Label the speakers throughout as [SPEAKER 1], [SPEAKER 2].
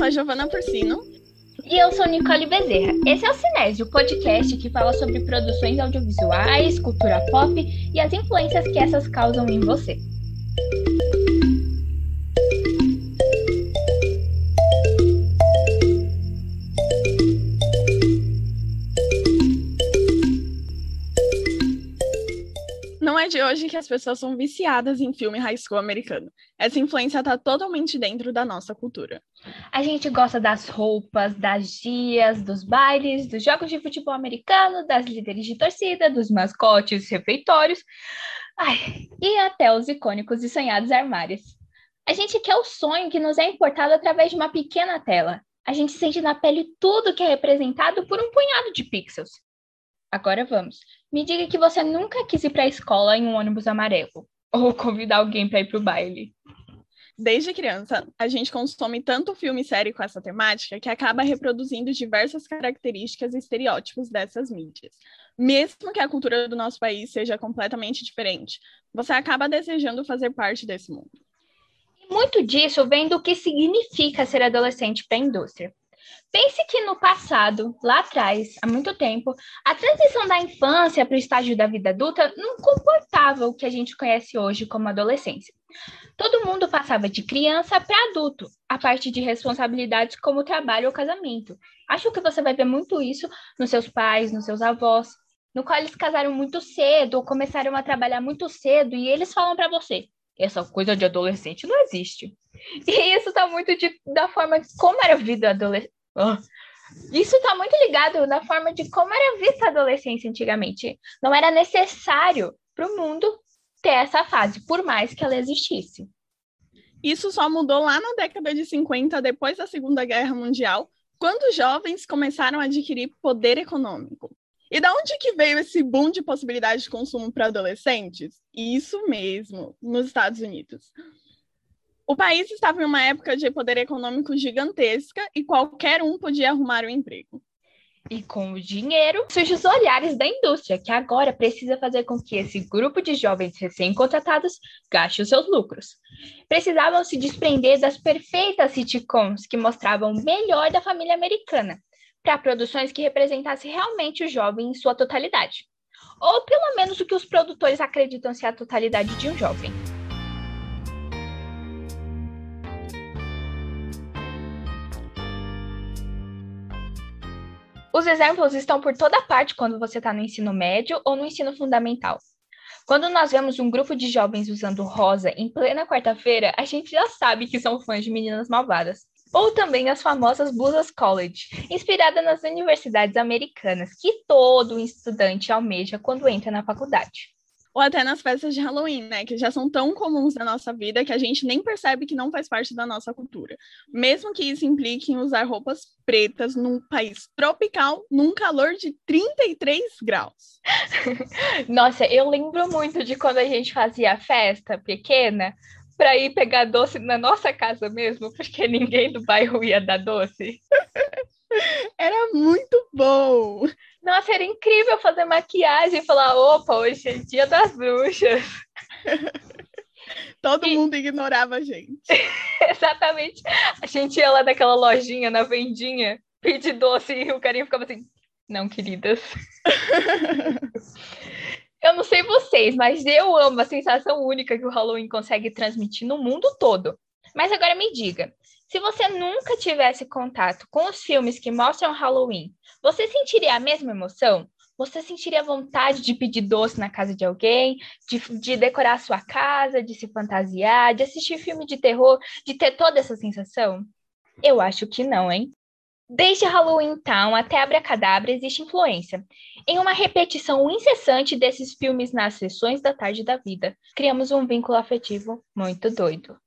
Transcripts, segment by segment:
[SPEAKER 1] sou a Giovana Porcino.
[SPEAKER 2] E eu sou Nicole Bezerra. Esse é o Cinésio, o podcast que fala sobre produções audiovisuais, cultura pop e as influências que essas causam em você.
[SPEAKER 1] De hoje que as pessoas são viciadas em filme high school americano. Essa influência está totalmente dentro da nossa cultura.
[SPEAKER 2] A gente gosta das roupas, das dias, dos bailes, dos jogos de futebol americano, das líderes de torcida, dos mascotes, refeitórios, ai, e até os icônicos e sonhados armários. A gente quer o sonho que nos é importado através de uma pequena tela. A gente sente na pele tudo que é representado por um punhado de pixels. Agora vamos. Me diga que você nunca quis ir para a escola em um ônibus amarelo ou convidar alguém para ir para o baile.
[SPEAKER 1] Desde criança, a gente consome tanto filme e série com essa temática que acaba reproduzindo diversas características e estereótipos dessas mídias. Mesmo que a cultura do nosso país seja completamente diferente, você acaba desejando fazer parte desse mundo.
[SPEAKER 2] Muito disso vem do que significa ser adolescente para a indústria. Pense que no passado, lá atrás, há muito tempo, a transição da infância para o estágio da vida adulta não comportava o que a gente conhece hoje como adolescência. Todo mundo passava de criança para adulto, a partir de responsabilidades como trabalho ou casamento. Acho que você vai ver muito isso nos seus pais, nos seus avós, no qual eles casaram muito cedo ou começaram a trabalhar muito cedo e eles falam para você: essa coisa de adolescente não existe. E isso está muito de, da forma como era a vida adolescente isso está muito ligado na forma de como era vista a adolescência antigamente. Não era necessário para o mundo ter essa fase, por mais que ela existisse.
[SPEAKER 1] Isso só mudou lá na década de 50, depois da Segunda Guerra Mundial, quando jovens começaram a adquirir poder econômico. E da onde que veio esse boom de possibilidade de consumo para adolescentes? Isso mesmo, nos Estados Unidos. O país estava em uma época de poder econômico gigantesca e qualquer um podia arrumar um emprego.
[SPEAKER 2] E com o dinheiro surgem os olhares da indústria, que agora precisa fazer com que esse grupo de jovens recém-contratados gaste os seus lucros. Precisavam se desprender das perfeitas sitcoms que mostravam o melhor da família americana, para produções que representassem realmente o jovem em sua totalidade. Ou pelo menos o que os produtores acreditam ser a totalidade de um jovem. Os exemplos estão por toda parte quando você está no ensino médio ou no ensino fundamental. Quando nós vemos um grupo de jovens usando rosa em plena quarta-feira, a gente já sabe que são fãs de meninas malvadas. Ou também as famosas blusas college, inspirada nas universidades americanas, que todo estudante almeja quando entra na faculdade
[SPEAKER 1] ou até nas festas de Halloween, né, que já são tão comuns na nossa vida que a gente nem percebe que não faz parte da nossa cultura. Mesmo que isso implique em usar roupas pretas num país tropical, num calor de 33 graus.
[SPEAKER 2] Nossa, eu lembro muito de quando a gente fazia festa pequena para ir pegar doce na nossa casa mesmo, porque ninguém do bairro ia dar doce.
[SPEAKER 1] Era muito bom.
[SPEAKER 2] Nossa, era incrível fazer maquiagem e falar: opa, hoje é dia das bruxas.
[SPEAKER 1] Todo e... mundo ignorava a gente.
[SPEAKER 2] Exatamente. A gente ia lá naquela lojinha, na vendinha, pedir doce e o carinha ficava assim: não, queridas. eu não sei vocês, mas eu amo a sensação única que o Halloween consegue transmitir no mundo todo. Mas agora me diga, se você nunca tivesse contato com os filmes que mostram Halloween, você sentiria a mesma emoção? Você sentiria vontade de pedir doce na casa de alguém, de, de decorar a sua casa, de se fantasiar, de assistir filme de terror, de ter toda essa sensação? Eu acho que não, hein? Desde Halloween Town até Abracadabra existe influência. Em uma repetição incessante desses filmes nas sessões da tarde da vida, criamos um vínculo afetivo muito doido.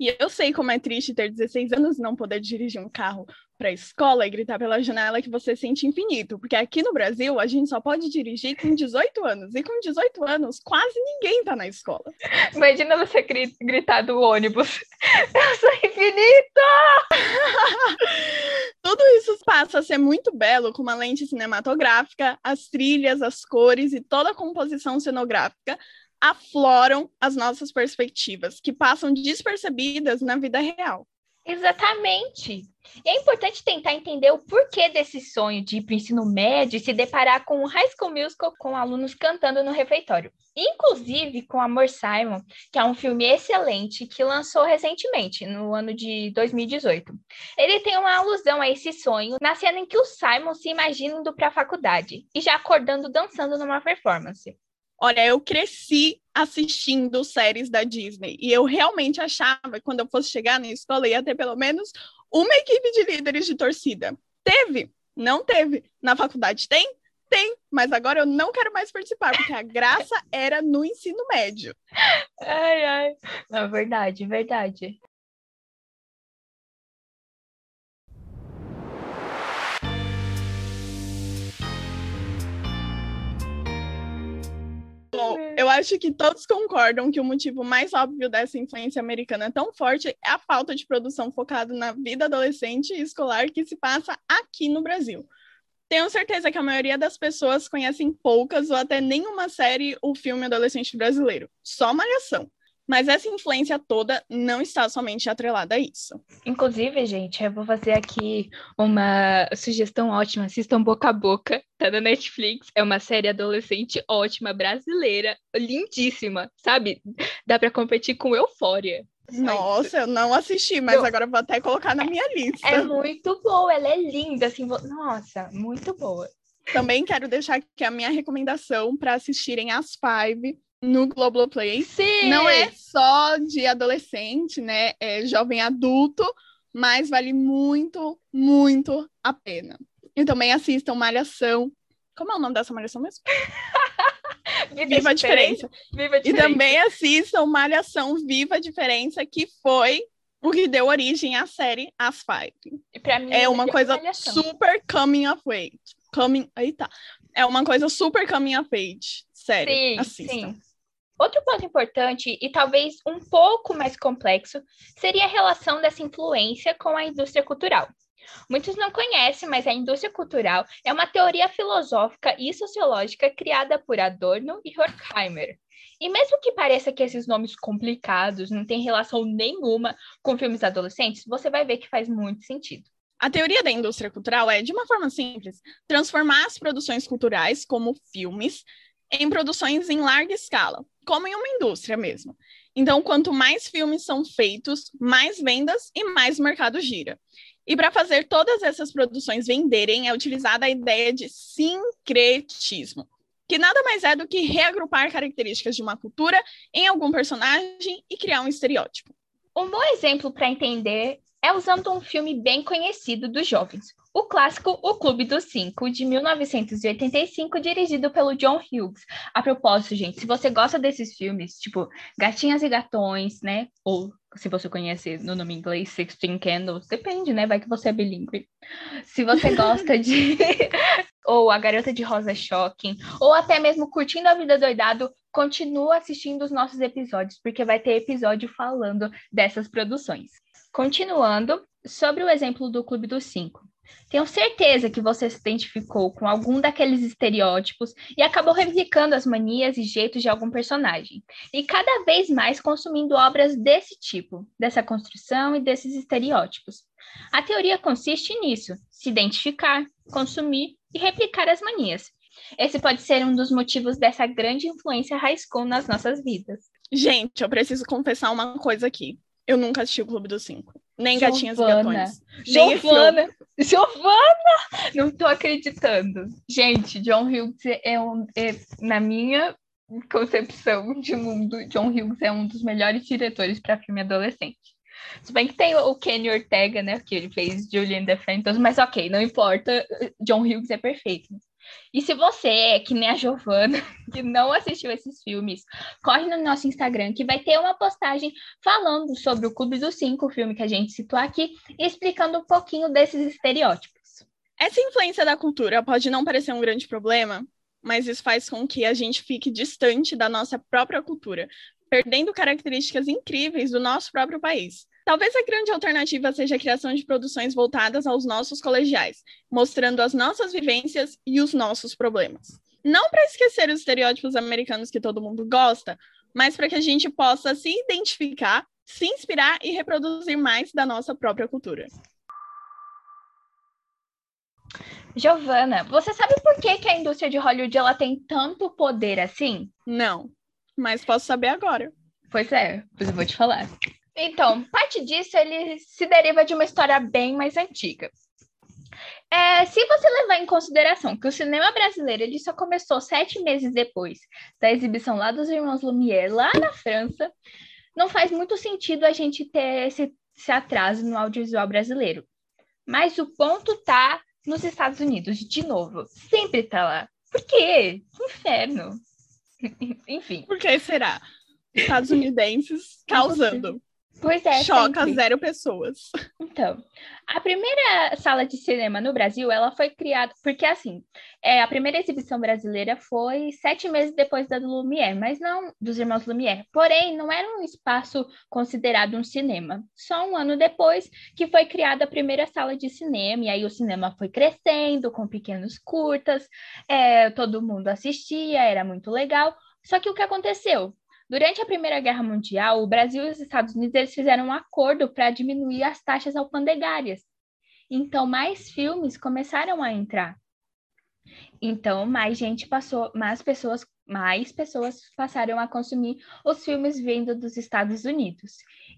[SPEAKER 1] E eu sei como é triste ter 16 anos e não poder dirigir um carro para a escola e gritar pela janela que você sente infinito, porque aqui no Brasil a gente só pode dirigir com 18 anos, e com 18 anos quase ninguém está na escola.
[SPEAKER 2] Imagina você gritar do ônibus, eu sou infinito!
[SPEAKER 1] Tudo isso passa a ser muito belo com uma lente cinematográfica, as trilhas, as cores e toda a composição cenográfica, afloram as nossas perspectivas, que passam despercebidas na vida real.
[SPEAKER 2] Exatamente. E é importante tentar entender o porquê desse sonho de ir para o ensino médio e se deparar com o High School Musical com alunos cantando no refeitório. Inclusive com Amor Simon, que é um filme excelente que lançou recentemente, no ano de 2018. Ele tem uma alusão a esse sonho na cena em que o Simon se imagina indo para a faculdade e já acordando dançando numa performance.
[SPEAKER 1] Olha, eu cresci assistindo séries da Disney e eu realmente achava que quando eu fosse chegar na escola ia ter pelo menos uma equipe de líderes de torcida. Teve? Não teve. Na faculdade tem? Tem, mas agora eu não quero mais participar, porque a graça era no ensino médio.
[SPEAKER 2] Ai, ai. Não, verdade, verdade.
[SPEAKER 1] Bom, eu acho que todos concordam que o motivo mais óbvio dessa influência americana tão forte é a falta de produção focada na vida adolescente e escolar que se passa aqui no Brasil. Tenho certeza que a maioria das pessoas conhecem poucas ou até nenhuma série ou filme adolescente brasileiro, só Malhação. Mas essa influência toda não está somente atrelada a isso.
[SPEAKER 2] Inclusive, gente, eu vou fazer aqui uma sugestão ótima. Assistam Boca a Boca, tá na Netflix. É uma série adolescente ótima, brasileira, lindíssima, sabe? Dá para competir com Eufória.
[SPEAKER 1] Nossa, eu não assisti, mas eu... agora vou até colocar na minha lista.
[SPEAKER 2] É muito boa, ela é linda, assim, nossa, muito boa.
[SPEAKER 1] Também quero deixar aqui a minha recomendação para assistirem as Five, no Globoplay.
[SPEAKER 2] Sim!
[SPEAKER 1] Não é só de adolescente, né? É jovem adulto, mas vale muito, muito a pena. E também assistam Malhação. Como é o nome dessa Malhação mesmo?
[SPEAKER 2] Viva, a diferença. Viva a diferença.
[SPEAKER 1] E também assistam Malhação Viva a Diferença, que foi o que deu origem à série As Five. é uma coisa malhação. super coming of age. Coming, eita. É uma coisa super coming of age. Sério, sim, assista. Sim.
[SPEAKER 2] Outro ponto importante, e talvez um pouco mais complexo, seria a relação dessa influência com a indústria cultural. Muitos não conhecem, mas a indústria cultural é uma teoria filosófica e sociológica criada por Adorno e Horkheimer. E mesmo que pareça que esses nomes complicados não têm relação nenhuma com filmes adolescentes, você vai ver que faz muito sentido.
[SPEAKER 1] A teoria da indústria cultural é, de uma forma simples, transformar as produções culturais, como filmes, em produções em larga escala, como em uma indústria mesmo. Então, quanto mais filmes são feitos, mais vendas e mais mercado gira. E para fazer todas essas produções venderem, é utilizada a ideia de sincretismo, que nada mais é do que reagrupar características de uma cultura em algum personagem e criar um estereótipo.
[SPEAKER 2] Um bom exemplo para entender é usando um filme bem conhecido dos jovens, o clássico O Clube dos Cinco, de 1985, dirigido pelo John Hughes. A propósito, gente, se você gosta desses filmes, tipo Gatinhas e Gatões, né? Ou se você conhece no nome inglês Sixteen Candles, depende, né? Vai que você é bilíngue. Se você gosta de. ou A Garota de Rosa Shocking, ou até mesmo Curtindo a Vida Doidado, continua assistindo os nossos episódios, porque vai ter episódio falando dessas produções. Continuando, sobre o exemplo do Clube dos Cinco. Tenho certeza que você se identificou com algum daqueles estereótipos e acabou replicando as manias e jeitos de algum personagem. E cada vez mais consumindo obras desse tipo, dessa construção e desses estereótipos. A teoria consiste nisso: se identificar, consumir e replicar as manias. Esse pode ser um dos motivos dessa grande influência high school nas nossas vidas.
[SPEAKER 1] Gente, eu preciso confessar uma coisa aqui. Eu nunca assisti o Clube dos Cinco. Nem Giovana. Gatinhas e Gatões.
[SPEAKER 2] Giovana! Giovana! Não tô acreditando. Gente, John Hughes é, um, é, na minha concepção de mundo, John Hughes é um dos melhores diretores para filme adolescente. Se bem que tem o Kenny Ortega, né, que ele fez Julian the Phantom, mas ok, não importa, John Hughes é perfeito. E se você é que nem a Giovana, que não assistiu esses filmes, corre no nosso Instagram que vai ter uma postagem falando sobre o Clube dos Cinco, o filme que a gente citou aqui, e explicando um pouquinho desses estereótipos.
[SPEAKER 1] Essa influência da cultura pode não parecer um grande problema, mas isso faz com que a gente fique distante da nossa própria cultura, perdendo características incríveis do nosso próprio país. Talvez a grande alternativa seja a criação de produções voltadas aos nossos colegiais, mostrando as nossas vivências e os nossos problemas. Não para esquecer os estereótipos americanos que todo mundo gosta, mas para que a gente possa se identificar, se inspirar e reproduzir mais da nossa própria cultura.
[SPEAKER 2] Giovana, você sabe por que, que a indústria de Hollywood ela tem tanto poder assim?
[SPEAKER 1] Não, mas posso saber agora.
[SPEAKER 2] Pois é, pois eu vou te falar. Então, parte disso ele se deriva de uma história bem mais antiga. É, se você levar em consideração que o cinema brasileiro ele só começou sete meses depois da exibição lá dos Irmãos Lumière, lá na França, não faz muito sentido a gente ter esse, esse atraso no audiovisual brasileiro. Mas o ponto tá nos Estados Unidos, de novo. Sempre tá lá. Por quê? Inferno. Enfim.
[SPEAKER 1] Por que será? Estadunidenses causando.
[SPEAKER 2] Pois é.
[SPEAKER 1] Choca
[SPEAKER 2] sempre.
[SPEAKER 1] zero pessoas.
[SPEAKER 2] Então, a primeira sala de cinema no Brasil, ela foi criada, porque assim, é, a primeira exibição brasileira foi sete meses depois da do Lumière, mas não dos irmãos Lumière. Porém, não era um espaço considerado um cinema. Só um ano depois que foi criada a primeira sala de cinema, e aí o cinema foi crescendo com pequenos curtas, é, todo mundo assistia, era muito legal. Só que o que aconteceu? Durante a Primeira Guerra Mundial, o Brasil e os Estados Unidos eles fizeram um acordo para diminuir as taxas alfandegárias. Então, mais filmes começaram a entrar. Então, mais gente passou, mais pessoas, mais pessoas passaram a consumir os filmes vindo dos Estados Unidos.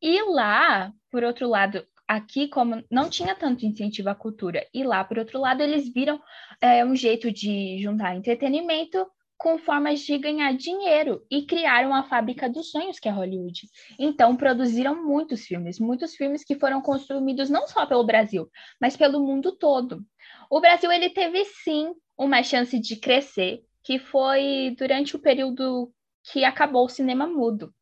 [SPEAKER 2] E lá, por outro lado, aqui, como não tinha tanto incentivo à cultura, e lá, por outro lado, eles viram é, um jeito de juntar entretenimento com formas de ganhar dinheiro e criaram a fábrica dos sonhos que é Hollywood. Então produziram muitos filmes, muitos filmes que foram consumidos não só pelo Brasil, mas pelo mundo todo. O Brasil ele teve sim uma chance de crescer, que foi durante o período que acabou o cinema mudo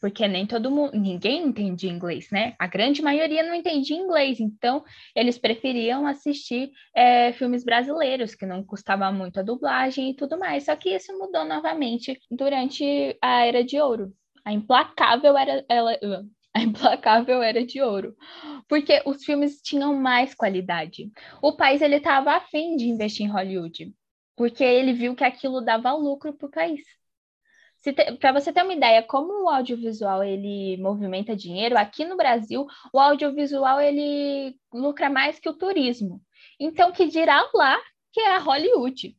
[SPEAKER 2] porque nem todo mundo, ninguém entendia inglês, né? A grande maioria não entendia inglês, então eles preferiam assistir é, filmes brasileiros, que não custava muito a dublagem e tudo mais. Só que isso mudou novamente durante a Era de Ouro. A implacável era ela, a implacável era de ouro, porque os filmes tinham mais qualidade. O país ele estava afim de investir em Hollywood, porque ele viu que aquilo dava lucro para o país para você ter uma ideia, como o audiovisual ele movimenta dinheiro, aqui no Brasil, o audiovisual ele lucra mais que o turismo. Então, que dirá lá que é a Hollywood.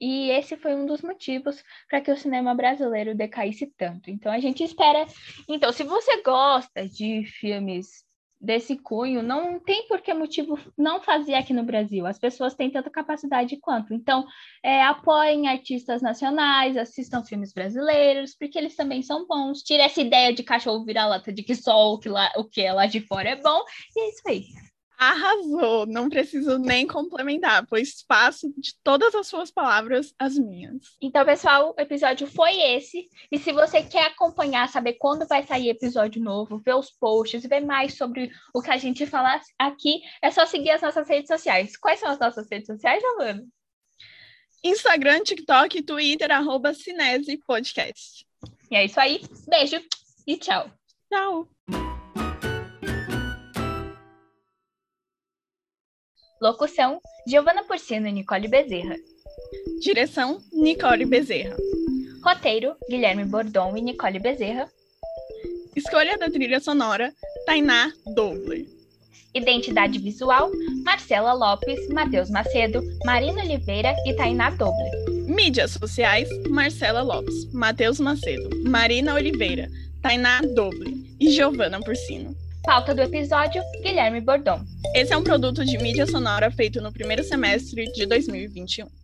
[SPEAKER 2] E esse foi um dos motivos para que o cinema brasileiro decaísse tanto. Então, a gente espera. Então, se você gosta de filmes desse cunho, não tem por que motivo não fazer aqui no Brasil. As pessoas têm tanta capacidade quanto. Então, é, apoiem artistas nacionais, assistam filmes brasileiros, porque eles também são bons. Tire essa ideia de cachorro vira-lata de que só o que, lá, o que é lá de fora é bom. E é isso aí.
[SPEAKER 1] Arrasou, não preciso nem complementar, pois faço de todas as suas palavras as minhas.
[SPEAKER 2] Então, pessoal, o episódio foi esse. E se você quer acompanhar, saber quando vai sair episódio novo, ver os posts, ver mais sobre o que a gente fala aqui, é só seguir as nossas redes sociais. Quais são as nossas redes sociais, Giovana?
[SPEAKER 1] Instagram, TikTok, Twitter, arroba Cinese Podcast.
[SPEAKER 2] E é isso aí. Beijo e tchau.
[SPEAKER 1] Tchau.
[SPEAKER 2] Locução: Giovana Porcino e Nicole Bezerra.
[SPEAKER 1] Direção: Nicole Bezerra.
[SPEAKER 2] Roteiro: Guilherme Bordon e Nicole Bezerra.
[SPEAKER 1] Escolha da trilha sonora: Tainá Dobler.
[SPEAKER 2] Identidade visual: Marcela Lopes, Matheus Macedo, Marina Oliveira e Tainá Dobler.
[SPEAKER 1] Mídias sociais: Marcela Lopes, Matheus Macedo, Marina Oliveira, Tainá Doble e Giovana Porcino.
[SPEAKER 2] Pauta do episódio: Guilherme Bordon.
[SPEAKER 1] Esse é um produto de mídia sonora feito no primeiro semestre de 2021.